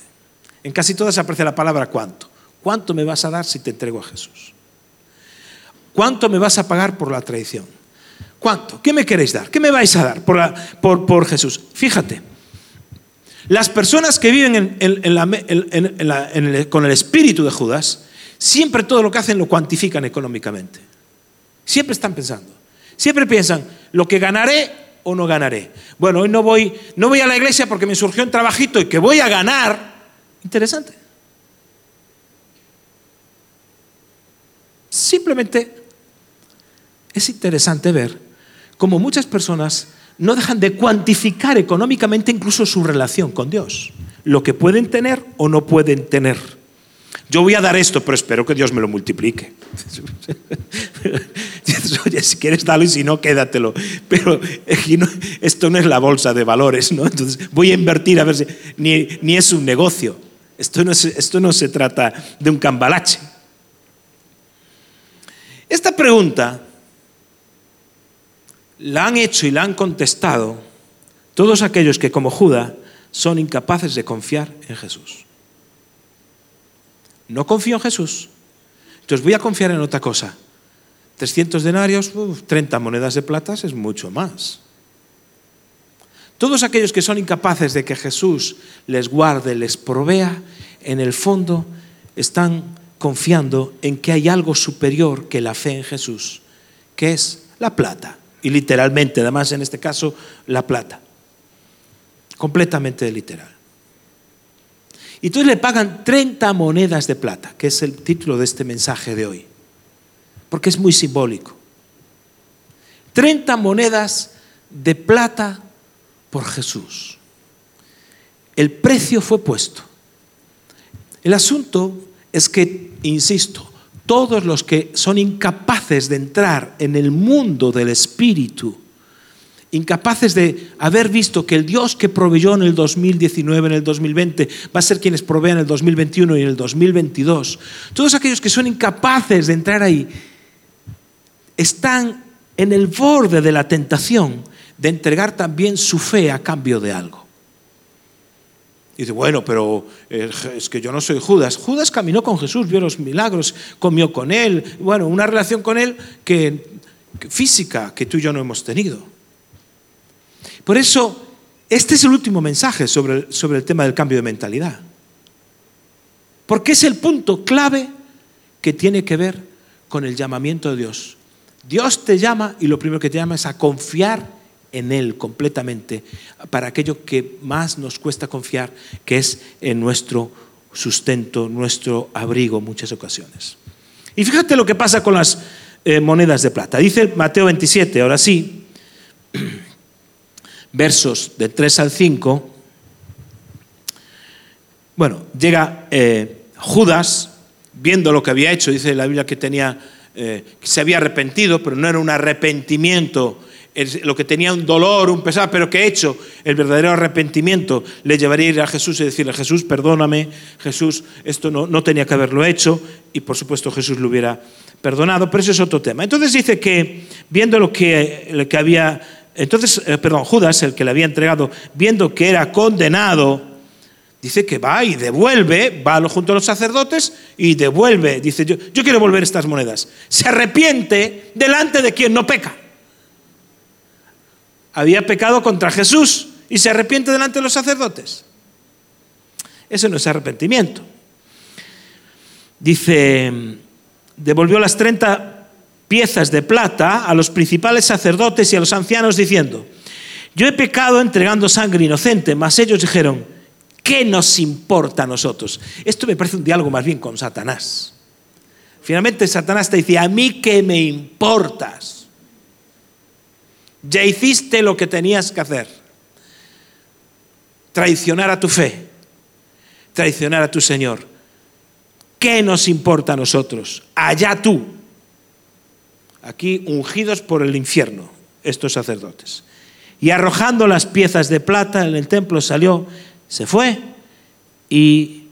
En casi todas aparece la palabra cuánto. ¿Cuánto me vas a dar si te entrego a Jesús? ¿Cuánto me vas a pagar por la traición? ¿Cuánto? ¿Qué me queréis dar? ¿Qué me vais a dar por, por, Jesús? Fíjate, las personas que viven con el espíritu de Judas, siempre todo lo que hacen lo cuantifican económicamente. Siempre están pensando. Siempre piensan, lo que ganaré o no ganaré. Bueno, hoy no voy, no voy a la iglesia porque me surgió un trabajito y que voy a ganar. Interesante. Simplemente es interesante ver cómo muchas personas no dejan de cuantificar económicamente incluso su relación con Dios, lo que pueden tener o no pueden tener. Yo voy a dar esto, pero espero que Dios me lo multiplique. *laughs* Oye, si quieres darlo y si no, quédatelo. Pero esto no es la bolsa de valores, ¿no? Entonces voy a invertir a ver si. Ni, ni es un negocio. Esto no, esto no se trata de un cambalache. Esta pregunta la han hecho y la han contestado todos aquellos que, como Judas, son incapaces de confiar en Jesús. No confío en Jesús. Entonces voy a confiar en otra cosa. 300 denarios, 30 monedas de plata es mucho más. Todos aquellos que son incapaces de que Jesús les guarde, les provea, en el fondo están confiando en que hay algo superior que la fe en Jesús, que es la plata. Y literalmente, además en este caso, la plata. Completamente literal. Y entonces le pagan 30 monedas de plata, que es el título de este mensaje de hoy, porque es muy simbólico. 30 monedas de plata por Jesús. El precio fue puesto. El asunto es que, insisto, todos los que son incapaces de entrar en el mundo del Espíritu, incapaces de haber visto que el Dios que proveyó en el 2019, en el 2020, va a ser quienes provean en el 2021 y en el 2022. Todos aquellos que son incapaces de entrar ahí están en el borde de la tentación de entregar también su fe a cambio de algo. Y dice, bueno, pero eh, es que yo no soy Judas. Judas caminó con Jesús, vio los milagros, comió con él, bueno, una relación con él que, física que tú y yo no hemos tenido. Por eso, este es el último mensaje sobre, sobre el tema del cambio de mentalidad. Porque es el punto clave que tiene que ver con el llamamiento de Dios. Dios te llama y lo primero que te llama es a confiar en Él completamente para aquello que más nos cuesta confiar, que es en nuestro sustento, nuestro abrigo muchas ocasiones. Y fíjate lo que pasa con las eh, monedas de plata. Dice Mateo 27, ahora sí, *clears throat* versos de 3 al 5. Bueno, llega eh, Judas, viendo lo que había hecho, dice la Biblia que tenía, eh, que se había arrepentido, pero no era un arrepentimiento lo que tenía un dolor, un pesar, pero que he hecho el verdadero arrepentimiento, le llevaría a ir a Jesús y decirle, Jesús, perdóname, Jesús, esto no, no tenía que haberlo hecho, y por supuesto Jesús lo hubiera perdonado, pero eso es otro tema. Entonces dice que, viendo lo que, que había, entonces, eh, perdón, Judas, el que le había entregado, viendo que era condenado, dice que va y devuelve, va junto a los sacerdotes y devuelve, dice, yo, yo quiero volver estas monedas. Se arrepiente delante de quien no peca había pecado contra Jesús y se arrepiente delante de los sacerdotes. Eso no es arrepentimiento. Dice, devolvió las 30 piezas de plata a los principales sacerdotes y a los ancianos diciendo, yo he pecado entregando sangre inocente, mas ellos dijeron, ¿qué nos importa a nosotros? Esto me parece un diálogo más bien con Satanás. Finalmente Satanás te dice, a mí qué me importas. Ya hiciste lo que tenías que hacer. Traicionar a tu fe, traicionar a tu Señor. ¿Qué nos importa a nosotros? Allá tú. Aquí ungidos por el infierno, estos sacerdotes. Y arrojando las piezas de plata en el templo salió, se fue y,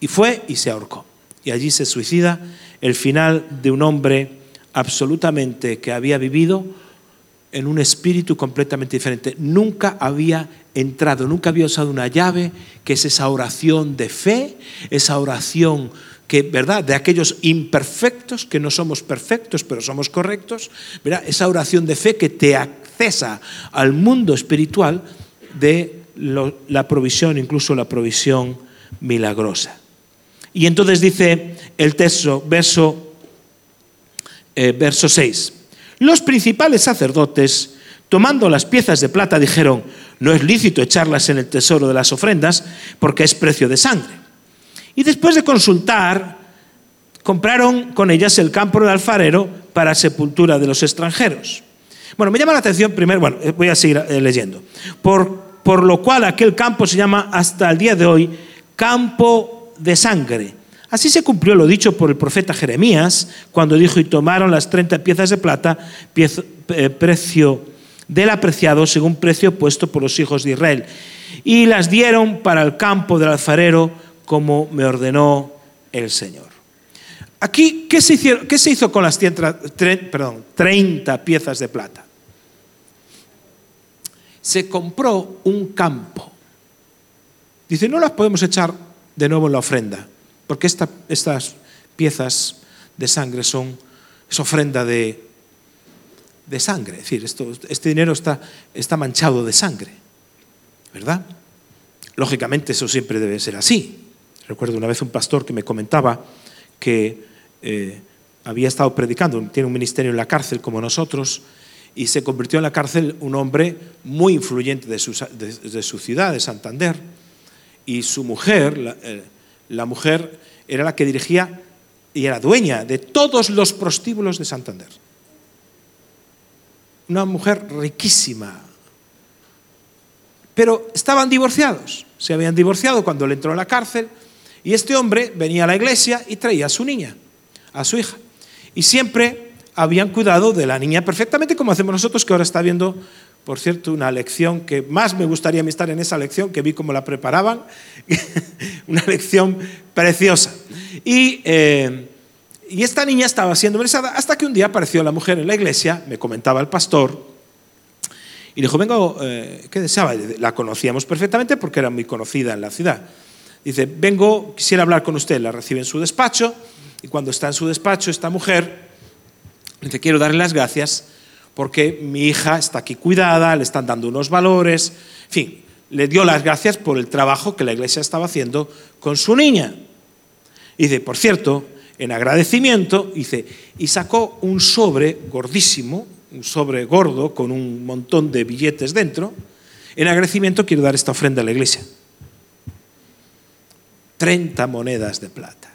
y fue y se ahorcó. Y allí se suicida el final de un hombre absolutamente que había vivido en un espíritu completamente diferente. Nunca había entrado, nunca había usado una llave, que es esa oración de fe, esa oración que, ¿verdad?, de aquellos imperfectos, que no somos perfectos, pero somos correctos. Esa oración de fe que te accesa al mundo espiritual de la provisión, incluso la provisión milagrosa. Y entonces dice el texto, verso, eh, verso 6. Los principales sacerdotes, tomando las piezas de plata, dijeron, no es lícito echarlas en el tesoro de las ofrendas porque es precio de sangre. Y después de consultar, compraron con ellas el campo del alfarero para sepultura de los extranjeros. Bueno, me llama la atención primero, bueno, eh, voy a seguir eh, leyendo, por, por lo cual aquel campo se llama hasta el día de hoy campo de sangre Así se cumplió lo dicho por el profeta Jeremías cuando dijo, y tomaron las 30 piezas de plata, eh, precio del apreciado según precio puesto por los hijos de Israel, y las dieron para el campo del alfarero como me ordenó el Señor. Aquí, ¿qué se, qué se hizo con las 30, perdón, 30 piezas de plata? Se compró un campo. Dice, no las podemos echar de nuevo en la ofrenda porque estas piezas de sangre son es ofrenda de, de sangre, es decir, este dinero está, está manchado de sangre, ¿verdad? Lógicamente eso siempre debe ser así. Recuerdo una vez un pastor que me comentaba que eh, había estado predicando, tiene un ministerio en la cárcel como nosotros, y se convirtió en la cárcel un hombre muy influyente de su, ciudad, de Santander, y su mujer, eh, la mujer era la que dirigía y era dueña de todos los prostíbulos de Santander. Una mujer riquísima. Pero estaban divorciados. Se habían divorciado cuando le entró en la cárcel y este hombre venía a la iglesia y traía a su niña, a su hija. Y siempre habían cuidado de la niña perfectamente como hacemos nosotros, que ahora está viendo por cierto, una lección que más me gustaría estar en esa lección, que vi cómo la preparaban, *laughs* una lección preciosa. Y, eh, y esta niña estaba siendo embelesada hasta que un día apareció la mujer en la iglesia, me comentaba el pastor, Y dijo, vengo, eh, ¿qué deseaba? La conocíamos perfectamente porque era muy conocida en la ciudad. Dice, vengo, quisiera hablar con usted. La recibe en su despacho y cuando está en su despacho esta mujer, dice, quiero darle las gracias porque mi hija está aquí cuidada, le están dando unos valores, en fin, le dio las gracias por el trabajo que la iglesia estaba haciendo con su niña. Y dice, por cierto, en agradecimiento, dice, y sacó un sobre gordísimo, un sobre gordo con un montón de billetes dentro. En agradecimiento quiero dar esta ofrenda a la iglesia. 30 monedas de plata.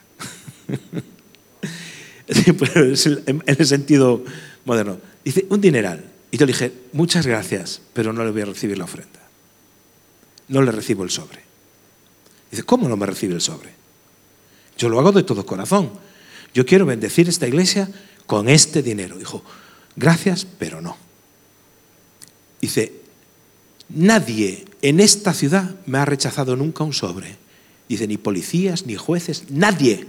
*laughs* en el sentido moderno. Dice, un dineral. Y yo le dije, muchas gracias, pero no le voy a recibir la ofrenda. No le recibo el sobre. Dice, ¿cómo no me recibe el sobre? Yo lo hago de todo corazón. Yo quiero bendecir esta iglesia con este dinero. Dijo, gracias, pero no. Dice, nadie en esta ciudad me ha rechazado nunca un sobre. Dice, ni policías, ni jueces, nadie.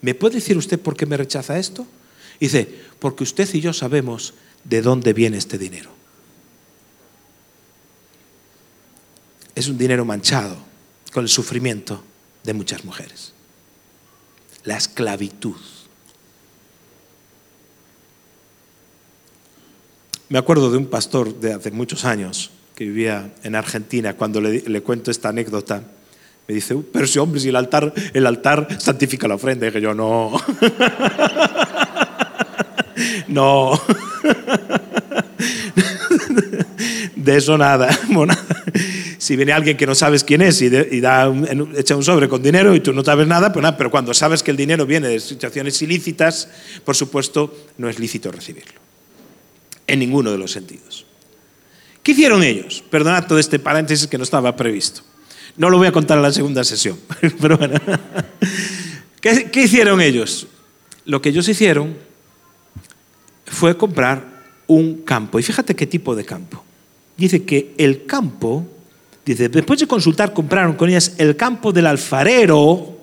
¿Me puede decir usted por qué me rechaza esto? Dice, porque usted y yo sabemos de dónde viene este dinero. Es un dinero manchado con el sufrimiento de muchas mujeres. La esclavitud. Me acuerdo de un pastor de hace muchos años que vivía en Argentina, cuando le, cuento esta anécdota, me dice, pero si hombre, si el altar, el altar santifica la ofrenda. Y dije yo, no. *laughs* no. De eso nada. *laughs* Si viene alguien que no sabes quién es y, da echa un sobre con dinero y tú no sabes nada, pues nada, pero cuando sabes que el dinero viene de situaciones ilícitas, por supuesto, no es lícito recibirlo en ninguno de los sentidos. ¿Qué hicieron ellos? Perdonad todo este paréntesis que no estaba previsto. No lo voy a contar en la segunda sesión, *laughs* pero bueno. *laughs* ¿Qué, ¿Qué, hicieron ellos? Lo que ellos hicieron fue comprar un campo. Y fíjate qué tipo de campo. Dice que el campo, dice, después de consultar, compraron con ellas el campo del alfarero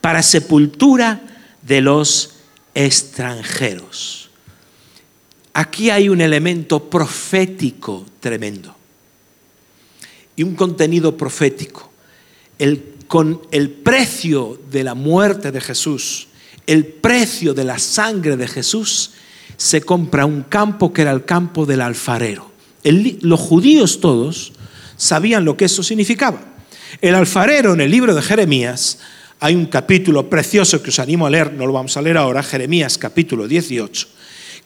para sepultura de los extranjeros. Aquí hay un elemento profético tremendo y un contenido profético. con el precio de la muerte de Jesús, el precio de la sangre de Jesús, se compra un campo que era el campo del alfarero. los judíos todos sabían lo que eso significaba. El alfarero en el libro de Jeremías, hay un capítulo precioso que os animo a leer, no lo vamos a leer ahora, Jeremías capítulo 18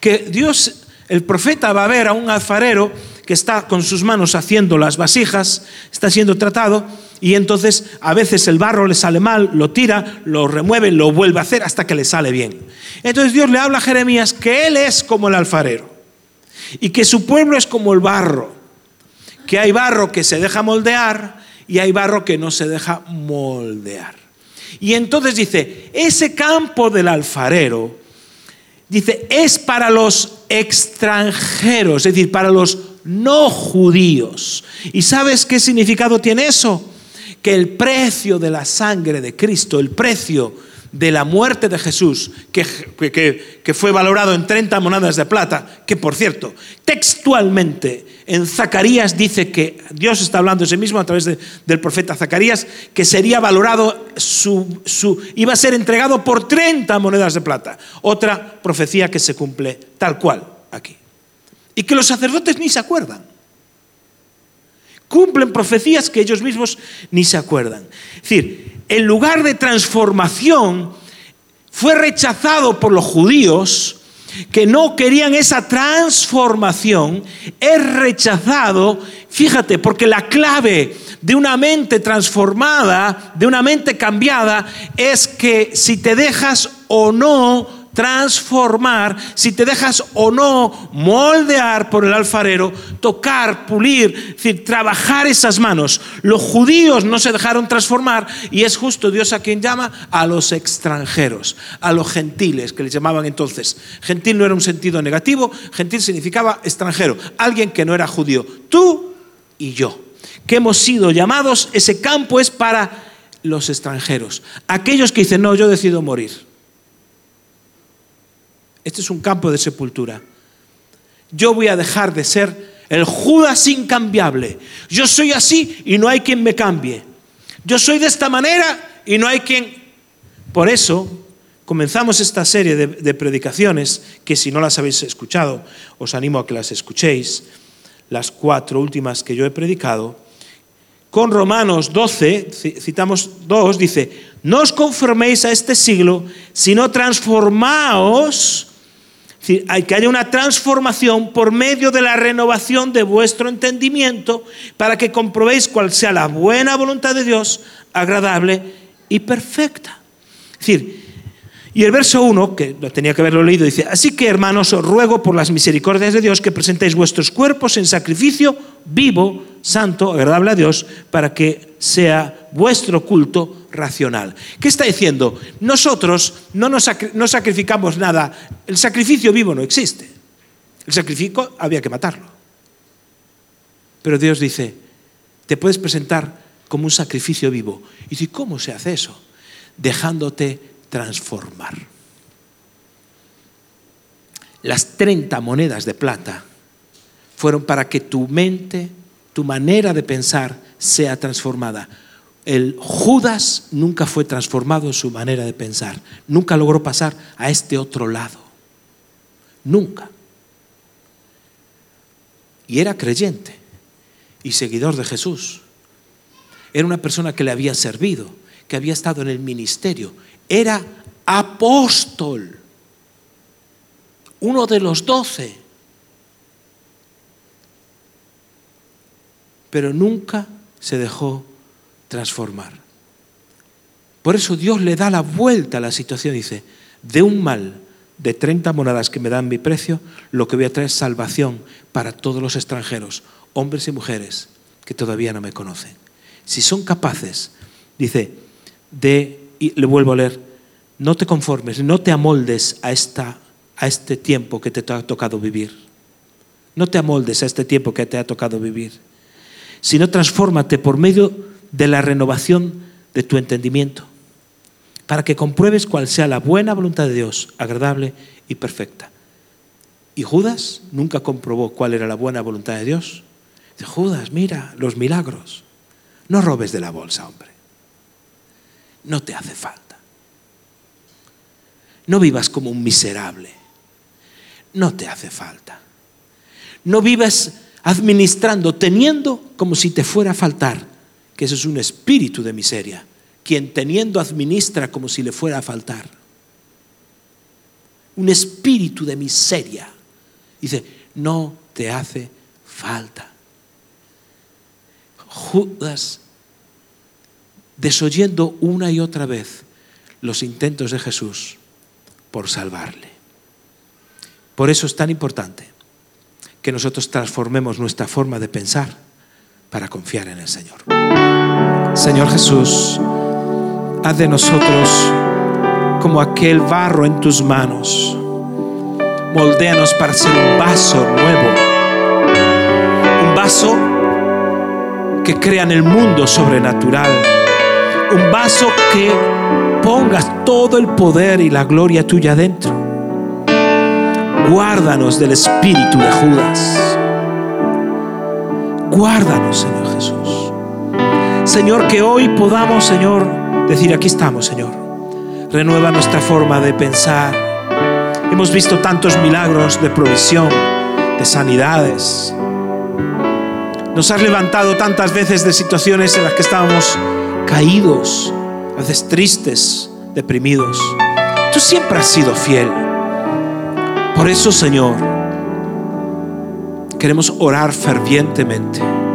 que Dios, el profeta va a ver a un alfarero que está con sus manos haciendo las vasijas, está siendo tratado, y entonces a veces el barro le sale mal, lo tira, lo remueve, lo vuelve a hacer hasta que le sale bien. Entonces Dios le habla a Jeremías que él es como el alfarero y que su pueblo es como el barro, que hay barro que se deja moldear y hay barro que no se deja moldear. Y entonces dice, ese campo del alfarero dice, es para los extranjeros, es decir, para los no judíos. ¿Y sabes qué significado tiene eso? Que el precio de la sangre de Cristo, el precio de la muerte de Jesús, que, fue valorado en 30 monedas de plata, que por cierto, textualmente en Zacarías dice que Dios está hablando de sí mismo a través del profeta Zacarías, que sería valorado, su, iba a ser entregado por 30 monedas de plata. Otra profecía que se cumple tal cual aquí. Y que los sacerdotes ni se acuerdan. Cumplen profecías que ellos mismos ni se acuerdan. Es decir, el lugar de transformación fue rechazado por los judíos que no querían esa transformación, es rechazado, fíjate, porque la clave de una mente transformada, de una mente cambiada, es que si te dejas o no transformar, si te dejas o no moldear por el alfarero, tocar, pulir, es decir, trabajar esas manos. Los judíos no se dejaron transformar y es justo Dios a quien llama a los extranjeros, a los gentiles, que les llamaban entonces. Gentil no era un sentido negativo, gentil significaba extranjero, alguien que no era judío. Tú y yo, que hemos sido llamados, ese campo es para los extranjeros, aquellos que dicen, no, yo decido morir. Este es un campo de sepultura. Yo voy a dejar de ser El Judas incambiable. Yo soy así y no hay quien me cambie. Yo soy de esta manera y no hay quien... Por eso comenzamos esta serie de, predicaciones, que si no las habéis escuchado, os animo a que las escuchéis, las cuatro últimas que yo he predicado, con Romanos 12, citamos dos, dice, no os conforméis a este siglo, sino transformaos, hay que haya una transformación por medio de la renovación de vuestro entendimiento para que comprobéis cuál sea la buena voluntad de Dios, agradable y perfecta. Es decir, y el verso 1, que tenía que haberlo leído, dice, así que hermanos, os ruego por las misericordias de Dios que presentéis vuestros cuerpos en sacrificio vivo, santo, agradable a Dios, para que sea vuestro culto racional. ¿Qué está diciendo? Nosotros no, nos no sacrificamos nada, el sacrificio vivo no existe. El sacrificio había que matarlo. Pero Dios dice, te puedes presentar como un sacrificio vivo. Y dice, ¿cómo se hace eso? Dejándote transformar. Las 30 monedas de plata fueron para que tu mente, tu manera de pensar sea transformada. El Judas nunca fue transformado en su manera de pensar, nunca logró pasar a este otro lado. Nunca. Y era creyente y seguidor de Jesús. Era una persona que le había servido, que había estado en el ministerio, era apóstol, uno de los doce, pero nunca se dejó transformar. Por eso Dios le da la vuelta a la situación, dice, de un mal de 30 monedas que me dan mi precio, lo que voy a traer es salvación para todos los extranjeros, hombres y mujeres que todavía no me conocen. Si son capaces, dice, de y le vuelvo a leer, no te conformes, no te amoldes a, esta, a este tiempo que te ha tocado vivir. No te amoldes a este tiempo que te ha tocado vivir, sino transfórmate por medio de la renovación de tu entendimiento, para que compruebes cuál sea la buena voluntad de Dios, agradable y perfecta. Y Judas nunca comprobó cuál era la buena voluntad de Dios. Dice, Judas, mira los milagros. No robes de la bolsa, hombre no te hace falta. No vivas como un miserable. No te hace falta. No vivas administrando, teniendo como si te fuera a faltar, que eso es un espíritu de miseria. Quien teniendo administra como si le fuera a faltar. Un espíritu de miseria. Dice, no te hace falta. Judas desoyendo una y otra vez los intentos de Jesús por salvarle. Por eso es tan importante que nosotros transformemos nuestra forma de pensar para confiar en el Señor. Señor Jesús, haz de nosotros como aquel barro en tus manos. Moldéanos para ser un vaso nuevo. Un vaso que crea en el mundo sobrenatural un vaso que pongas todo el poder y la gloria tuya dentro. Guárdanos del espíritu de Judas. Guárdanos, Señor Jesús. Señor, que hoy podamos, Señor, decir, aquí estamos, Señor. Renueva nuestra forma de pensar. Hemos visto tantos milagros de provisión, de sanidades. Nos has levantado tantas veces de situaciones en las que estábamos caídos, a veces tristes, deprimidos. Tú siempre has sido fiel. Por eso, Señor, queremos orar fervientemente.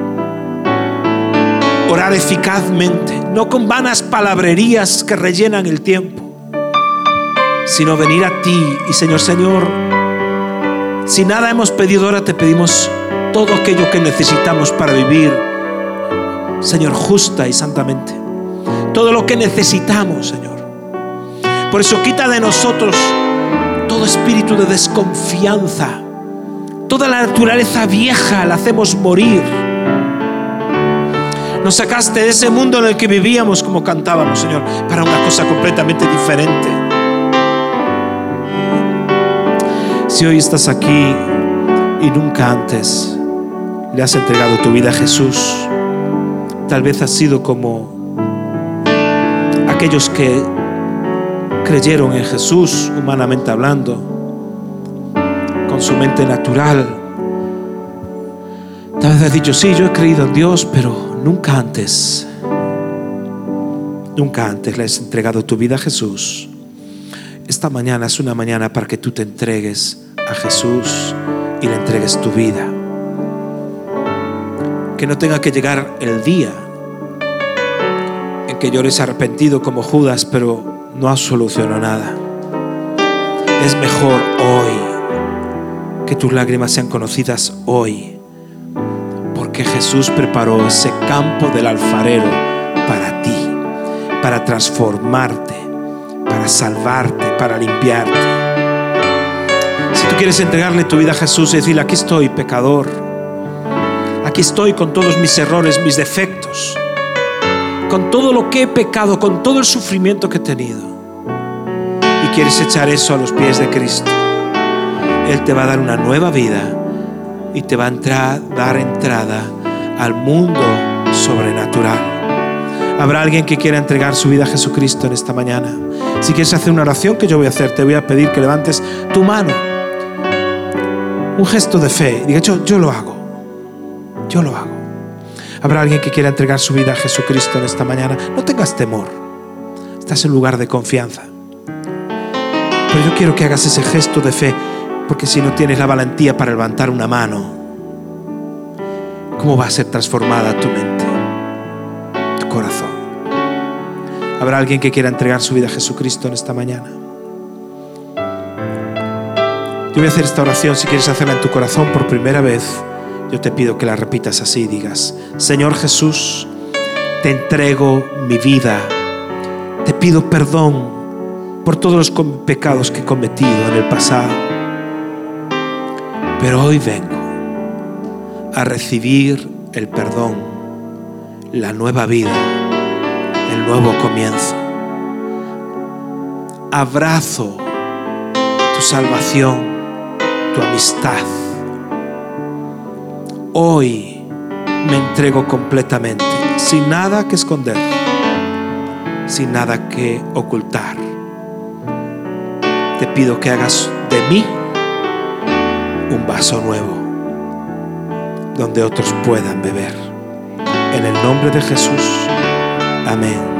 Orar eficazmente, no con vanas palabrerías que rellenan el tiempo, sino venir a ti y Señor, Señor, si nada hemos pedido ahora, te pedimos todo aquello que necesitamos para vivir, Señor, justa y santamente todo lo que necesitamos, Señor. Por eso quita de nosotros todo espíritu de desconfianza. Toda la naturaleza vieja la hacemos morir. Nos sacaste de ese mundo en el que vivíamos como cantábamos, Señor, para una cosa completamente diferente. Si hoy estás aquí y nunca antes le has entregado tu vida a Jesús. Tal vez has sido como aquellos que creyeron en Jesús, humanamente hablando, con su mente natural. Tal vez has dicho, sí, yo he creído en Dios, pero nunca antes, nunca antes le has entregado tu vida a Jesús. Esta mañana es una mañana para que tú te entregues a Jesús y le entregues tu vida. Que no tenga que llegar el día en que llores arrepentido como Judas, pero no has solucionado nada. Es mejor hoy que tus lágrimas sean conocidas hoy, porque Jesús preparó ese campo del alfarero para ti, para transformarte, para salvarte, para limpiarte. Si tú quieres entregarle tu vida a Jesús y decirle, aquí estoy, pecador, aquí estoy con todos mis errores, mis defectos, con todo lo que he pecado, con todo el sufrimiento que he tenido, y quieres echar eso a los pies de Cristo, Él te va a dar una nueva vida y te va a dar entrada al mundo sobrenatural. Habrá alguien que quiera entregar su vida a Jesucristo en esta mañana. Si quieres hacer una oración que yo voy a hacer, te voy a pedir que levantes tu mano. Un gesto de fe. Diga, yo, yo lo hago. Yo lo hago. Habrá alguien que quiera entregar su vida a Jesucristo en esta mañana. No tengas temor. Estás en lugar de confianza. Pero yo quiero que hagas ese gesto de fe, porque si no tienes la valentía para levantar una mano, ¿cómo va a ser transformada tu mente, tu corazón? Habrá alguien que quiera entregar su vida a Jesucristo en esta mañana. Yo voy a hacer esta oración, si quieres hacerla en tu corazón por primera vez yo te pido que la repitas así, digas, Señor Jesús, te entrego mi vida, te pido perdón por todos los pecados que he cometido en el pasado, pero hoy vengo a recibir el perdón, la nueva vida, el nuevo comienzo. Abrazo tu salvación, tu amistad Hoy me entrego completamente, sin nada que esconder, sin nada que ocultar. Te pido que hagas de mí un vaso nuevo, donde otros puedan beber. En el nombre de Jesús. Amén.